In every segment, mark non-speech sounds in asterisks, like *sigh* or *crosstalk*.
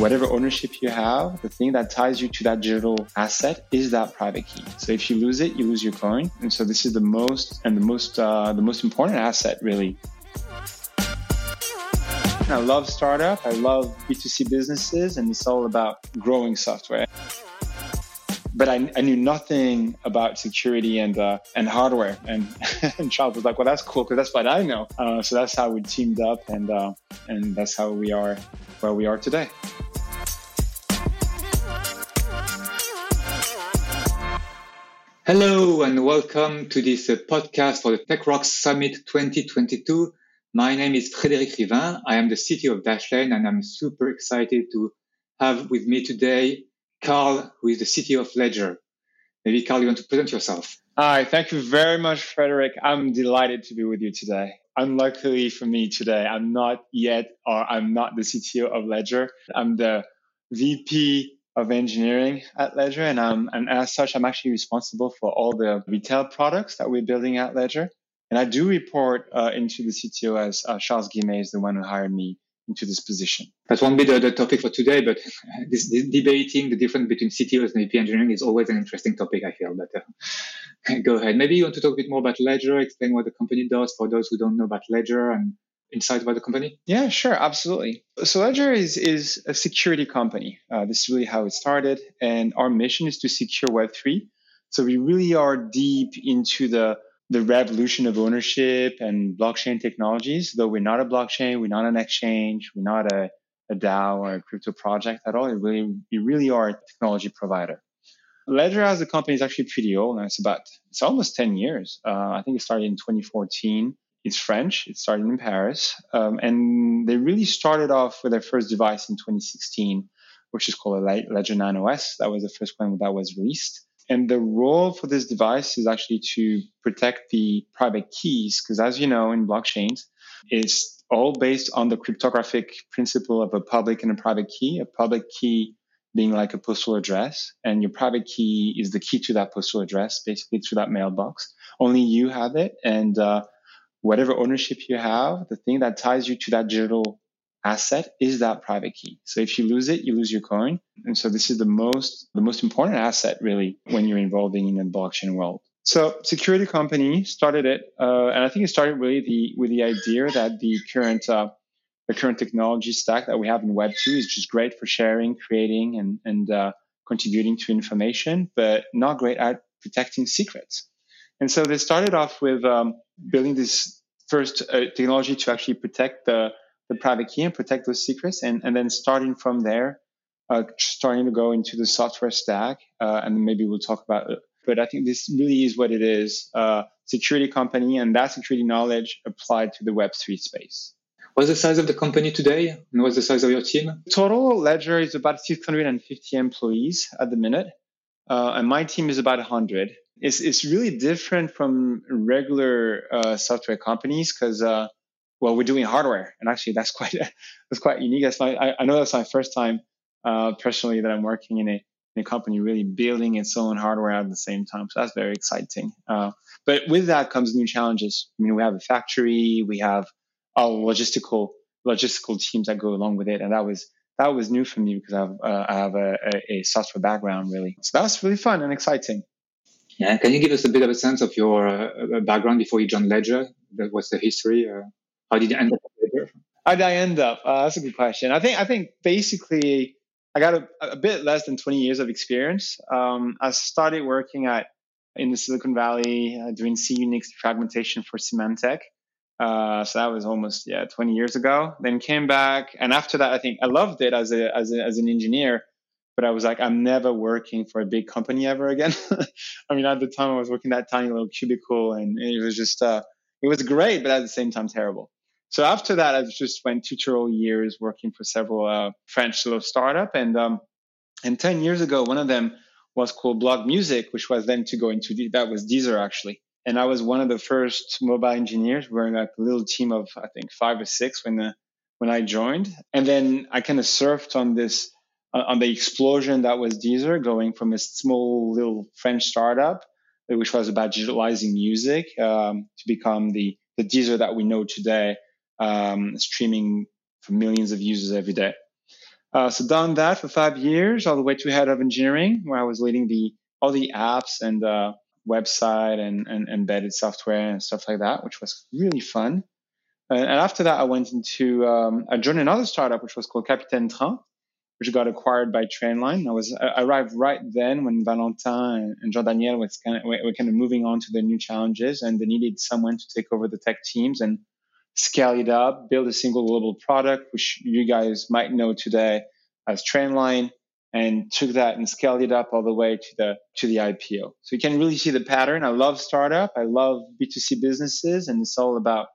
whatever ownership you have, the thing that ties you to that digital asset is that private key. So if you lose it, you lose your coin. And so this is the most and the most uh, the most important asset really. I love startup. I love B2C businesses, and it's all about growing software. But I, I knew nothing about security and uh, and hardware. And, *laughs* and Charles was like, "Well, that's cool because that's what I know." Uh, so that's how we teamed up, and uh, and that's how we are where we are today. Hello and welcome to this uh, podcast for the Tech Rocks Summit 2022. My name is Frédéric Rivain. I am the CTO of Dashlane and I'm super excited to have with me today Carl, who is the CTO of Ledger. Maybe Carl, you want to present yourself? Hi, thank you very much, Frederick. I'm delighted to be with you today. Unluckily for me today, I'm not yet, or I'm not the CTO of Ledger. I'm the VP of engineering at Ledger. And, um, and as such, I'm actually responsible for all the retail products that we're building at Ledger. And I do report uh, into the CTO as uh, Charles Guillemet is the one who hired me into this position. That won't be the, the topic for today, but *laughs* this, this, debating the difference between CTOs and VP engineering is always an interesting topic, I feel. But uh, *laughs* go ahead. Maybe you want to talk a bit more about Ledger, explain what the company does for those who don't know about Ledger and insight about the company? Yeah, sure, absolutely. So Ledger is is a security company. Uh, this is really how it started, and our mission is to secure Web three. So we really are deep into the the revolution of ownership and blockchain technologies. Though we're not a blockchain, we're not an exchange, we're not a, a DAO or a crypto project at all. It really, we really are a technology provider. Ledger as a company is actually pretty old. It's about it's almost 10 years. Uh, I think it started in 2014 it's French. It started in Paris. Um, and they really started off with their first device in 2016, which is called a Ledger Nano S. That was the first one that was released. And the role for this device is actually to protect the private keys, because as you know, in blockchains, it's all based on the cryptographic principle of a public and a private key. A public key being like a postal address, and your private key is the key to that postal address, basically to that mailbox. Only you have it, and uh, whatever ownership you have, the thing that ties you to that digital asset is that private key. So if you lose it, you lose your coin. And so this is the most, the most important asset really when you're involving in the blockchain world. So security company started it, uh, and I think it started really the, with the idea that the current, uh, the current technology stack that we have in Web 2 is just great for sharing, creating, and, and uh, contributing to information, but not great at protecting secrets. And so they started off with um, building this first uh, technology to actually protect the, the private key and protect those secrets. And, and then starting from there, uh, starting to go into the software stack. Uh, and maybe we'll talk about it. But I think this really is what it is uh, security company and that security knowledge applied to the Web3 space. What's the size of the company today? And what's the size of your team? Total Ledger is about 650 employees at the minute. Uh, and my team is about 100 it's it's really different from regular uh, software companies because uh, well we're doing hardware and actually that's *laughs* quite that's quite unique. That's my I, I know that's my first time uh, personally that I'm working in a in a company really building its own hardware at the same time. So that's very exciting. Uh, but with that comes new challenges. I mean we have a factory, we have our logistical logistical teams that go along with it, and that was that was new for me because I have, uh, I have a, a, a software background really. So that was really fun and exciting. Yeah, can you give us a bit of a sense of your uh, background before you joined Ledger? What's the history? Uh, how did you end up Ledger? How did I end up? Uh, that's a good question. I think I think basically I got a, a bit less than 20 years of experience. Um, I started working at in the Silicon Valley uh, doing C Unix fragmentation for Symantec. Uh, so that was almost yeah 20 years ago. Then came back, and after that, I think I loved it as a as, a, as an engineer but I was like, I'm never working for a big company ever again. *laughs* I mean, at the time I was working that tiny little cubicle and it was just, uh, it was great, but at the same time terrible. So after that, I just went tutorial years working for several uh, French little startup. And, um, and 10 years ago, one of them was called Blogmusik, which was then to go into, that was Deezer actually. And I was one of the first mobile engineers. We were like a little team of, I think, five or six when, the, uh, when I joined. And then I kind of surfed on this on the explosion that was Deezer, going from a small little French startup, which was about digitalizing music, um, to become the the Deezer that we know today, um, streaming for millions of users every day. Uh, so done that for five years, all the way to head of engineering, where I was leading the all the apps and uh, website and, and embedded software and stuff like that, which was really fun. And after that, I went into um, I joined another startup, which was called Capitaine Train, which got acquired by Trainline. I was I arrived right then when Valentin and Jean Daniel was kind of were kind of moving on to the new challenges, and they needed someone to take over the tech teams and scale it up, build a single global product, which you guys might know today as Trainline, and took that and scaled it up all the way to the to the IPO. So you can really see the pattern. I love startup. I love B2C businesses, and it's all about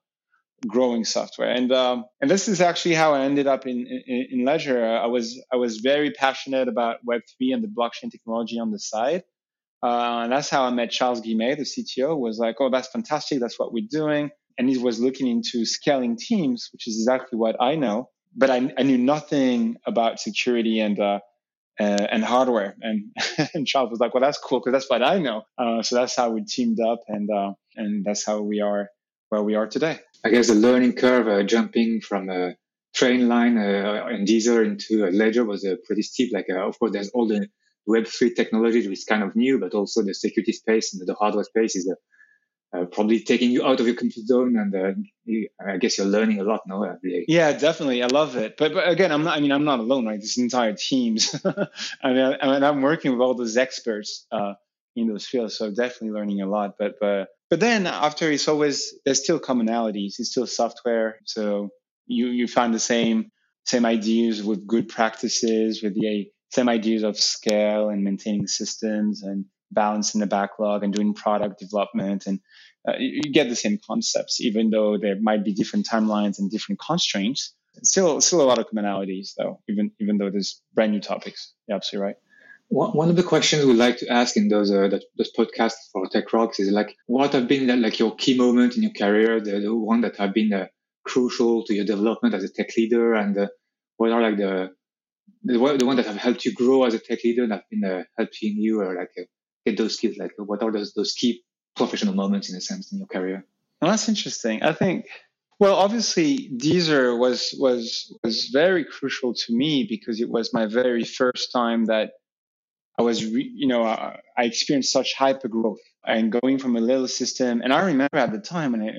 growing software. And um, and this is actually how I ended up in, in, in Ledger. I was I was very passionate about Web three and the blockchain technology on the side. Uh, and that's how I met Charles Guillemet, the CTO. Was like, oh, that's fantastic. That's what we're doing. And he was looking into scaling teams, which is exactly what I know. But I, I knew nothing about security and uh, uh, and hardware. And, *laughs* and Charles was like, well, that's cool because that's what I know. Uh, so that's how we teamed up, and uh, and that's how we are where we are today. I guess the learning curve, uh, jumping from a Trainline uh, and Deezer into a ledger was uh, pretty steep. Like, uh, of course, there's all the Web3 technology, which is kind of new, but also the security space and the hardware space is uh, probably taking you out of your comfort zone. And uh, you, I guess you're learning a lot now. Yeah, definitely. I love it. But, but again, I'm not, I mean, I'm not alone, right? This entire teams. *laughs* I mean, I, am working with all those experts in those fields. So definitely learning a lot. But, but, but then after it's always there's still commonalities. It's still software, so you you find the same same ideas with good practices, with the same ideas of scale and maintaining systems and balancing the backlog and doing product development and uh, you, you get the same concepts, even though there might be different timelines and different constraints. Still, still a lot of commonalities, though. Even even though there's brand new topics. You're absolutely right. One of the questions we like to ask in those uh, those podcasts for Tech Rocks is like, what have been like your key moment in your career, the, the one that have been uh, crucial to your development as a tech leader, and uh, what are like the, the the one that have helped you grow as a tech leader and have been uh, helping you or like uh, get those skills? Like, what are those those key professional moments in a sense in your career? Well, that's interesting. I think well, obviously, Deezer was was was very crucial to me because it was my very first time that I was, re- you know, I, I experienced such hyper growth and going from a little system. And I remember at the time, and it,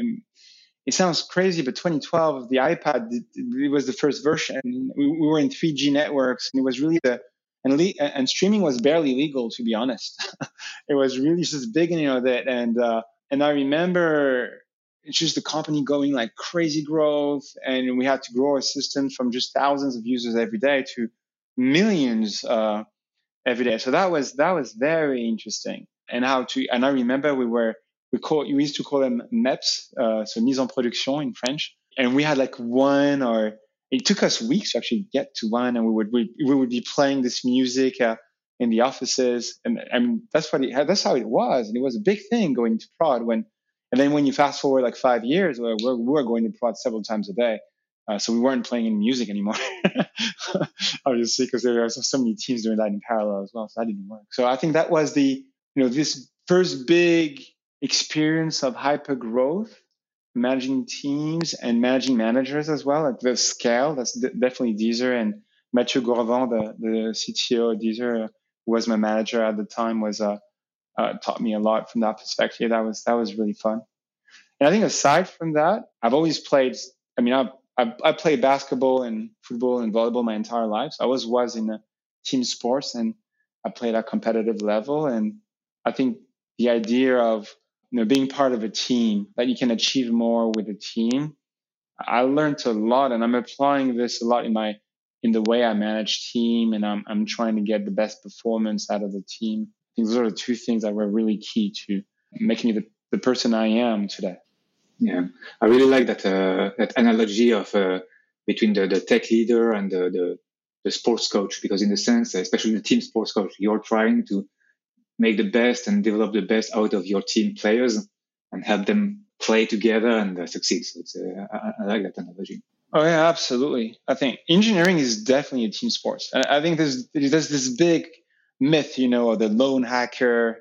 it sounds crazy, but 2012, the iPad, it was the first version. We, we were in 3G networks, and it was really the and, le- and streaming was barely legal, to be honest. *laughs* it was really just beginning of it, and uh, and I remember it's just the company going like crazy growth, and we had to grow our system from just thousands of users every day to millions. Uh, every day. So that was that was very interesting. And how to and I remember we were we call we used to call them MEPS, uh, so mise en production in French. And we had like one or it took us weeks to actually get to one, and we would we, we would be playing this music uh, in the offices, and I mean that's what it, that's how it was, and it was a big thing going to prod when. And then when you fast forward like five years, we're, we're going to prod several times a day. Uh, so we weren't playing any music anymore, *laughs* obviously, because there were so many teams doing that in parallel as well. So that didn't work. So I think that was the, you know, this first big experience of hyper growth, managing teams and managing managers as well, like the scale. That's d- definitely Deezer and Mathieu Gourvan, the, the CTO of Deezer, who was my manager at the time, was uh, uh, taught me a lot from that perspective. That was that was really fun. And I think aside from that, I've always played. I mean, I've I, I played basketball and football and volleyball my entire life. So I was was in team sports and I played at competitive level. And I think the idea of you know being part of a team that you can achieve more with a team, I learned a lot, and I'm applying this a lot in my in the way I manage team, and I'm I'm trying to get the best performance out of the team. I think those are the two things that were really key to making me the, the person I am today. Yeah, I really like that uh, that analogy of uh, between the, the tech leader and the, the, the sports coach, because in the sense, especially the team sports coach, you're trying to make the best and develop the best out of your team players and help them play together and uh, succeed. So it's, uh, I, I, like that analogy. Oh yeah, absolutely. I think engineering is definitely a team sport. I, I think there's there's this big myth, you know, of the lone hacker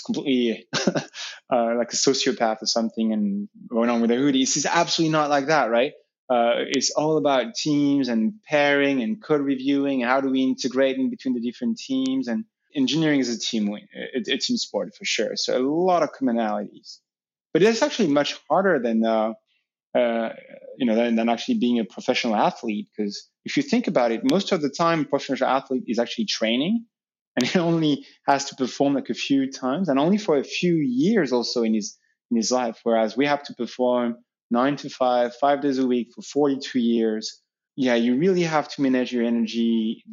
completely *laughs* uh, like a sociopath or something and going on with a hoodie. It's absolutely not like that, right? Uh, it's all about teams and pairing and code reviewing. How do we integrate in between the different teams? And engineering is a team it, it's in sport for sure. So a lot of commonalities, but it's actually much harder than uh, uh, you know than, than actually being a professional athlete. Because if you think about it, most of the time, a professional athlete is actually training, and he only has to perform like a few times, and only for a few years also in his in his life. Whereas we have to perform nine to five, five days a week for 42 years. Yeah, you really have to manage your energy,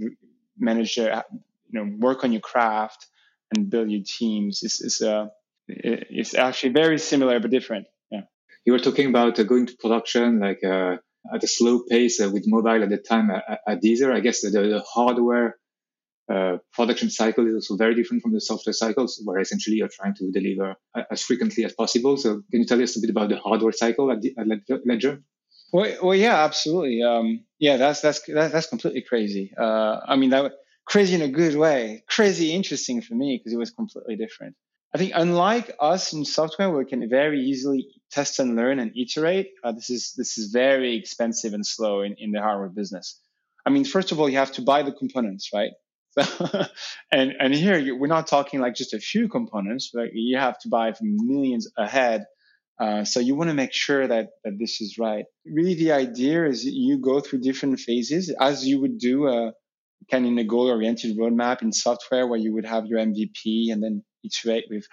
manage your you know work on your craft and build your teams is is uh it's actually very similar but different yeah you were talking about uh, going to production like uh, at a slow pace uh, with mobile at the time at, at Deezer. I guess the, the hardware uh, production cycle is also very different from the software cycles, where essentially you're trying to deliver as frequently as possible. So, can you tell us a bit about the hardware cycle at, at Ledger? Well, well, yeah, absolutely. Um, yeah, that's that's that's completely crazy. Uh, I mean, that crazy in a good way, crazy interesting for me because it was completely different. I think unlike us in software, we can very easily test and learn and iterate, uh, this is this is very expensive and slow in, in the hardware business. I mean, first of all, you have to buy the components, right? *laughs* And and here we're not talking like just a few components, but you have to buy from millions ahead. Uh, so you want to make sure that that this is right. Really, the idea is you go through different phases as you would do a kind of in a goal-oriented roadmap in software where you would have your MVP and then iterate with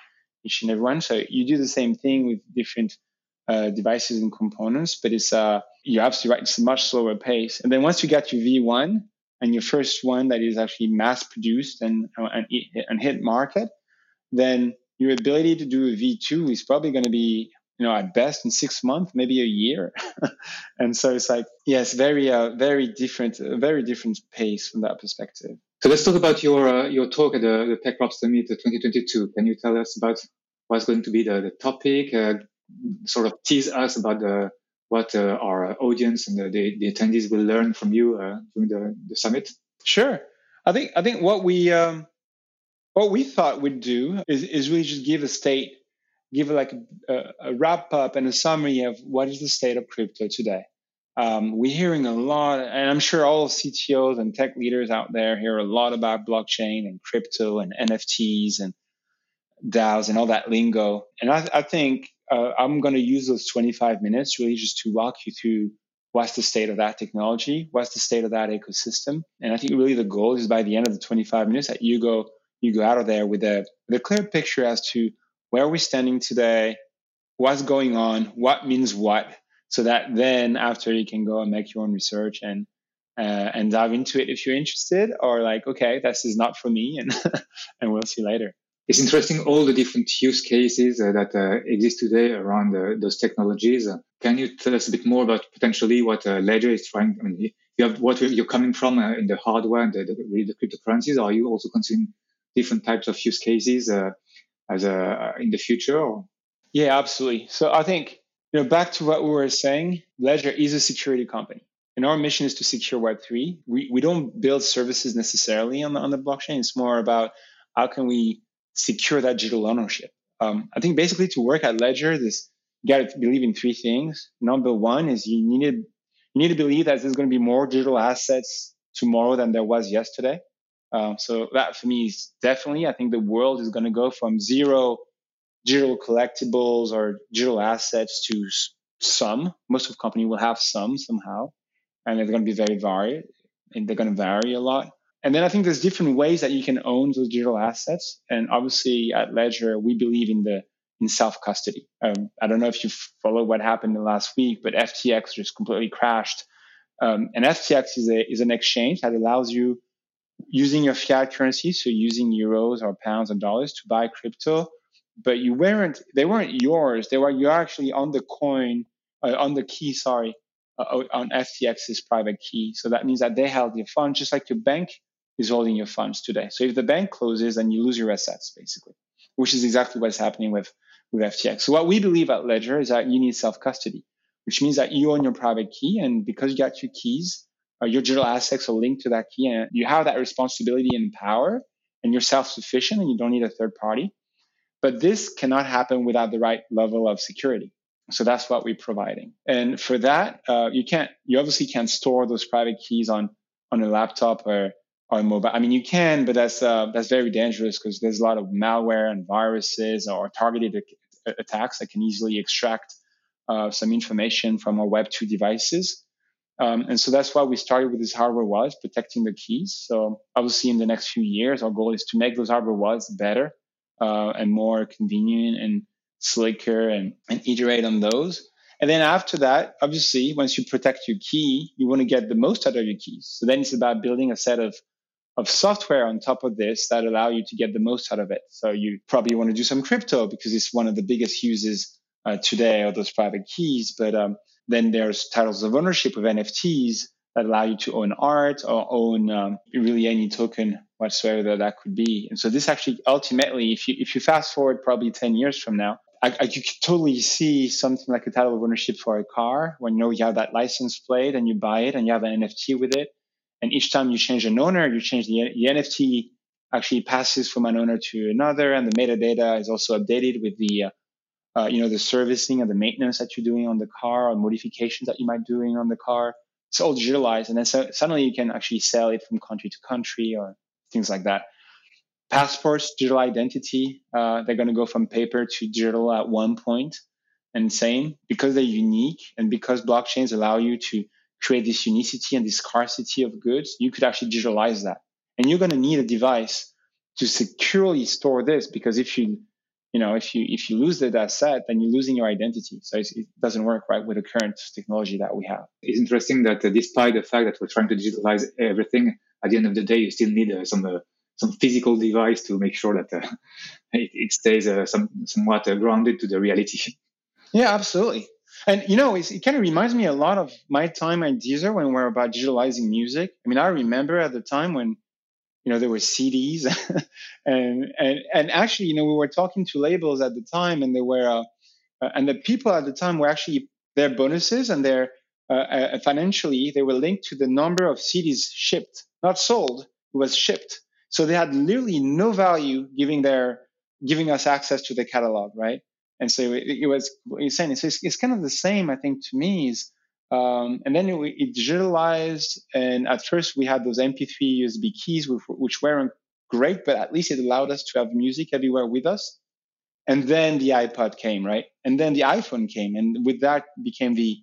each and every one. So you do the same thing with different uh, devices and components, but it's uh, you're absolutely right. It's a much slower pace. And then once you get your V1 and your first one that is actually mass produced and and, and hit market, then your ability to do a V2 is probably going to be you know, at best in six months, maybe a year. *laughs* and so it's like, yes, very, uh, very different, uh, very different pace from that perspective. So let's talk about your uh, your talk at the, the TechROCks Summit 2022. Can you tell us about what's going to be the, the topic? Uh, sort of tease us about the what uh, our audience and the, the, attendees will learn from you uh, during the, the summit. Sure. I think I think what we um, what we thought we'd do is, is really just give a state give like a, a, wrap up and a summary of what is the state of crypto today. Um, we're hearing a lot, and I'm sure all CTOs and tech leaders out there hear a lot about blockchain and crypto and NFTs and DAOs and all that lingo. And I, I think uh, I'm going to use those 25 minutes really just to walk you through what's the state of that technology, what's the state of that ecosystem. And I think really the goal is by the end of the 25 minutes that you go you go out of there with a with a clear picture as to where we're we standing today? What's going on? What means what? So that then after you can go and make your own research and uh, and dive into it if you're interested, or like, okay, this is not for me, and *laughs* and we'll see later. It's interesting all the different use cases uh, that uh, exist today around uh, those technologies. Uh, can you tell us a bit more about potentially what uh, Ledger is trying? I mean, you have what you're coming from in the hardware and the, the, the cryptocurrencies. Are you also considering different types of use cases as in the future? Or? Yeah, absolutely. So I think you know back to what we were saying, Ledger is a security company. And our mission is to secure Web3. We, we don't build services necessarily on the, on the blockchain. It's more about how can we secure that digital ownership. Um, I think basically to work at Ledger, this you got to believe in three things. Number one is you need to you need to believe that there's going to be more digital assets tomorrow than there was yesterday. Um, so that for me is definitely, I think the world is going to go from zero digital collectibles or digital assets to some. Most of the company will have some somehow, and they're going to be very varied, and they're going to vary a lot. And then I think there's different ways that you can own those digital assets. And obviously at Ledger, we believe in the in self custody. Um, I don't know if you follow what happened the last week, but FTX just completely crashed. Um, and FTX is a is an exchange that allows you using your fiat currency, so using euros or pounds and dollars to buy crypto, but you weren't they weren't yours. They were you're actually on the coin uh, on the key. Sorry, uh, on FTX's private key. So that means that they held your funds just like your bank is holding your funds today. So if the bank closes, then you lose your assets basically, which is exactly what's happening with with FTX. So what we believe at Ledger is that you need self custody, which means that you own your private key, and because you got your keys, uh, your digital assets are linked to that key and you have that responsibility and power and you're self-sufficient and you don't need a third party. But this cannot happen without the right level of security. So that's what we're providing. And for that, uh, you can't, you obviously can't store those private keys on, on a laptop or, or mobile. I mean, you can, but that's, uh, that's very dangerous because there's a lot of malware and viruses or targeted attacks that can easily extract uh, some information from our Web 2 devices. Um, and so that's why we started with this hardware wallets, protecting the keys. So obviously in the next few years, our goal is to make those hardware wallets better uh, and more convenient and slicker and, and iterate on those. And then after that, obviously, once you protect your key, you want to get the most out of your keys. So then it's about building a set of of software on top of this that allow you to get the most out of it. So you probably want to do some crypto because it's one of the biggest uses uh, today of those private keys. But um, then there's titles of ownership of NFTs that allow you to own art or own um, really any token whatsoever that, that could be. And so this actually ultimately, if you if you fast forward probably 10 years from now, I, I, you could totally see something like a title of ownership for a car when you know you have that license plate and you buy it and you have an NFT with it. And each time you change an owner, you change the, the NFT actually passes from an owner to another, and the metadata is also updated with the uh, uh, you know, the servicing and the maintenance that you're doing on the car or modifications that you might be doing on the car. It's all digitalized. And then so, suddenly you can actually sell it from country to country or things like that. Passports, digital identity, uh, they're going to go from paper to digital at one point. And same because they're unique and because blockchains allow you to create this unicity and this scarcity of goods, you could actually digitalize that. And you're going to need a device to securely store this because if you you know, if you if you lose the asset, then you're losing your identity. So it doesn't work right with the current technology that we have. It's interesting that uh, despite the fact that we're trying to digitalize everything, at the end of the day, you still need uh, some uh, some physical device to make sure that uh, *laughs* it, it, stays uh, some, somewhat uh, grounded to the reality. Yeah, absolutely. And you know, it kind of reminds me a lot of my time at Deezer when we are about digitalizing music. I mean, I remember at the time when you know there were CDs, *laughs* and and and actually, you know, we were talking to labels at the time, and they were uh, uh, and the people at the time were actually their bonuses and their uh, uh, financially they were linked to the number of CDs shipped, not sold. It was shipped, so they had literally no value giving their giving us access to the catalog, right? And so it, it was you're saying it's, it's kind of the same, I think, to me is um, and then it, it, digitalized. And at first, we had those MP3 USB keys, which, which weren't great, but at least it allowed us to have music everywhere with us. And then the iPod came, right? And then the iPhone came. And with that became the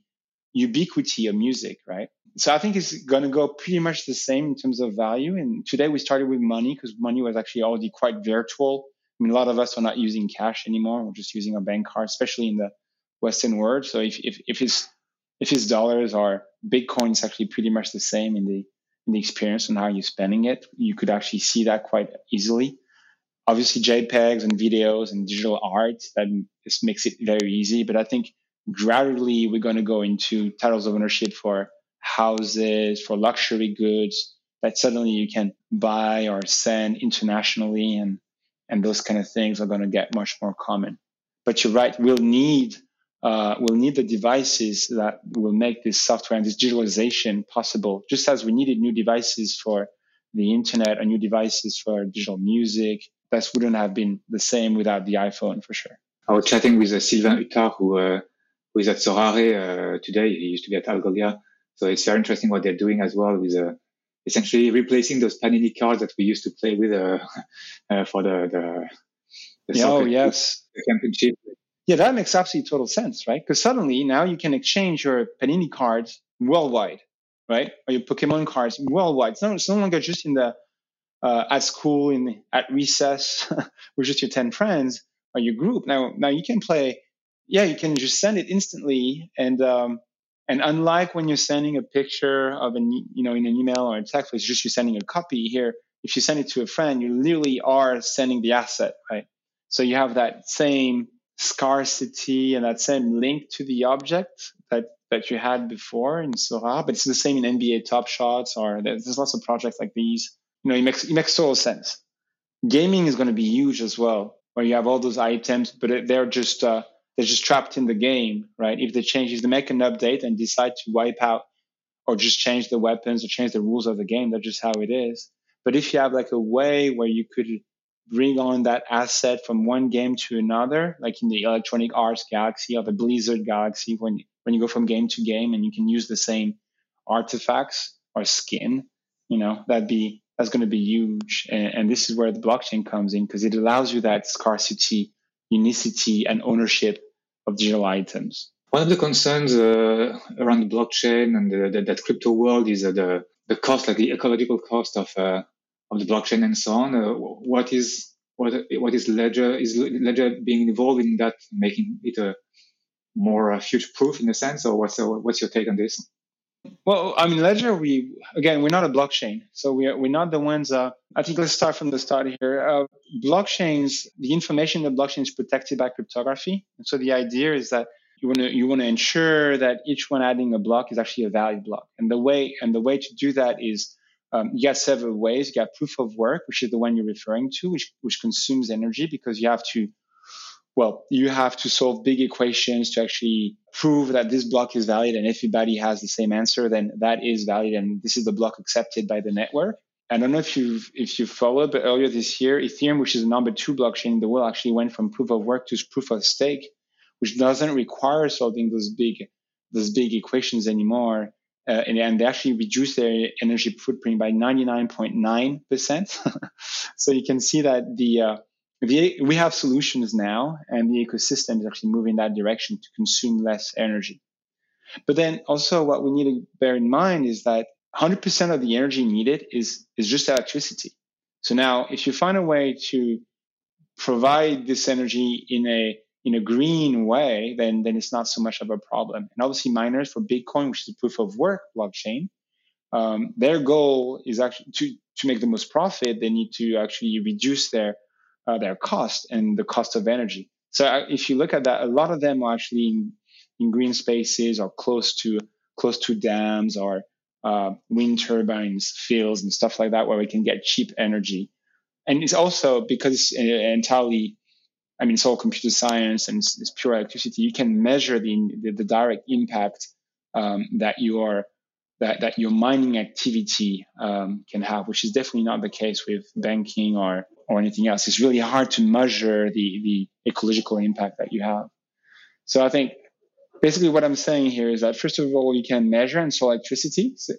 ubiquity of music, right? So I think it's going to go pretty much the same in terms of value. And today we started with money because money was actually already quite virtual. Mean, a lot of us are not using cash anymore. We're just using our bank card, especially in the Western world. So if, if, if it's if it's dollars or Bitcoin, it's actually pretty much the same in the in the experience and how you're spending it. You could actually see that quite easily. Obviously, JPEGs and videos and digital art that just makes it very easy. But I think gradually we're going to go into titles of ownership for houses, for luxury goods that suddenly you can buy or send internationally, and and those kind of things are going to get much more common. But you're right, we'll need uh, we'll need the devices that will make this software and this digitalization possible, just as we needed new devices for the internet and new devices for digital music. That wouldn't have been the same without the iPhone for sure. I was chatting with uh, Sylvain Utard, who, uh, who is at Sorare uh, today. He used to be at Algolia. So it's very interesting what they're doing as well with uh, essentially replacing those Panini cards that we used to play with uh, *laughs* uh, for the, the, the oh, yes. *laughs* championship yeah, that makes absolutely total sense, right? Because suddenly now you can exchange your Panini cards worldwide, right? Or your Pokemon cards worldwide. It's, not, it's no longer just in the uh, at school in at recess *laughs* with just your ten friends or your group. Now, now you can play. Yeah, you can just send it instantly, and um, and unlike when you're sending a picture of an you know in an email or a text, it's just you're sending a copy. Here, if you send it to a friend, you literally are sending the asset, right? So you have that same scarcity and that same link to the object that that you had before in Sora, but it's the same in NBA Top Shots or there's lots of projects like these. You know, it makes it makes total sense. Gaming is going to be huge as well, where you have all those items, but they're just uh, they're just trapped in the game, right? If they change, if they make an update and decide to wipe out or just change the weapons or change the rules of the game, that's just how it is. But if you have like a way where you could bring on that asset from one game to another, like in the Electronic Arts Galaxy or the Blizzard Galaxy, when when you go from game to game and you can use the same artifacts or skin, you know, that'd be that's going to be huge. And, and this is where the blockchain comes in because it allows you that scarcity, unicity, and ownership of digital items. One of the concerns uh, around the blockchain and the, the, that crypto world is uh, the the cost, like the ecological cost of uh, of the blockchain and so on. Uh, what is what what is Ledger is Ledger being involved in that, making it a more uh, future proof in a sense, or what's uh, what's your take on this? Well, I mean, Ledger, we again, we're not a blockchain, so we're we're not the ones. Uh, I think let's start from the start here. Uh, blockchains, the information in the blockchain is protected by cryptography, and so the idea is that you want to you want to ensure that each one adding a block is actually a valid block. And the way and the way to do that is um, you got several ways. You got proof of work, which is the one you're referring to, which which consumes energy because you have to well, you have to solve big equations to actually prove that this block is valid. And if everybody has the same answer, then that is valid. And this is the block accepted by the network. I don't know if you've if you followed, but earlier this year, Ethereum, which is the number two blockchain in the world, actually went from proof of work to proof of stake, which doesn't require solving those big those big equations anymore. Uh, and, and, they actually reduced their energy footprint by 99.9%. *laughs* so you can see that the uh, we have solutions now, and the ecosystem is actually moving that direction to consume less energy. But then also, what we need to bear in mind is that 100% of the energy needed is is just electricity. So now, if you find a way to provide this energy in a in a green way, then then it's not so much of a problem. And obviously, miners for Bitcoin, which is a proof of work blockchain, um, their goal is actually to to make the most profit. They need to actually reduce their uh, their cost and the cost of energy. So uh, if you look at that, a lot of them are actually in, in green spaces or close to close to dams or uh, wind turbines, fields, and stuff like that, where we can get cheap energy. And it's also because it's entirely I mean, it's all computer science and it's, it's pure electricity. You can measure the the, the direct impact um, that your that that your mining activity um, can have, which is definitely not the case with banking or or anything else. It's really hard to measure the the ecological impact that you have. So I think basically what I'm saying here is that first of all, you can measure and sell electricity. So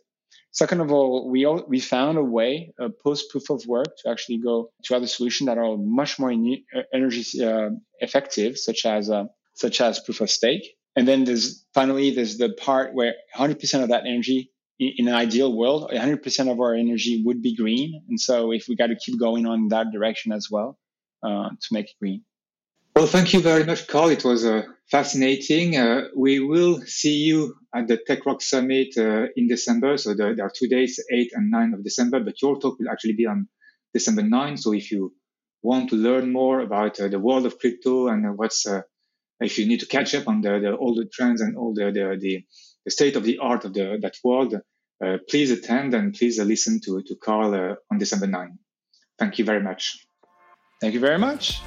Second of all, we all, we found a way, a post proof of work, to actually go to other solutions that are much more uh, energy uh, effective, such as uh, such as proof of stake. And then there's finally there's the part where 100% of that energy, in, an ideal world, 100% of our energy would be green. And so if we got to keep going on that direction as well uh, to make it green. Well, thank you very much, Carl. It was uh, fascinating. Uh, we will see you at the TechRock Summit uh, in December. So there, there, are two days, 8 and 9 of December, but your talk will actually be on December 9. So if you want to learn more about uh, the world of crypto and what's, uh, if you need to catch up on the, the, all the trends and all the, the, the, the state of the art of the, that world, uh, please attend and please listen to, to Carl on December 9. Thank you very much. Thank you very much.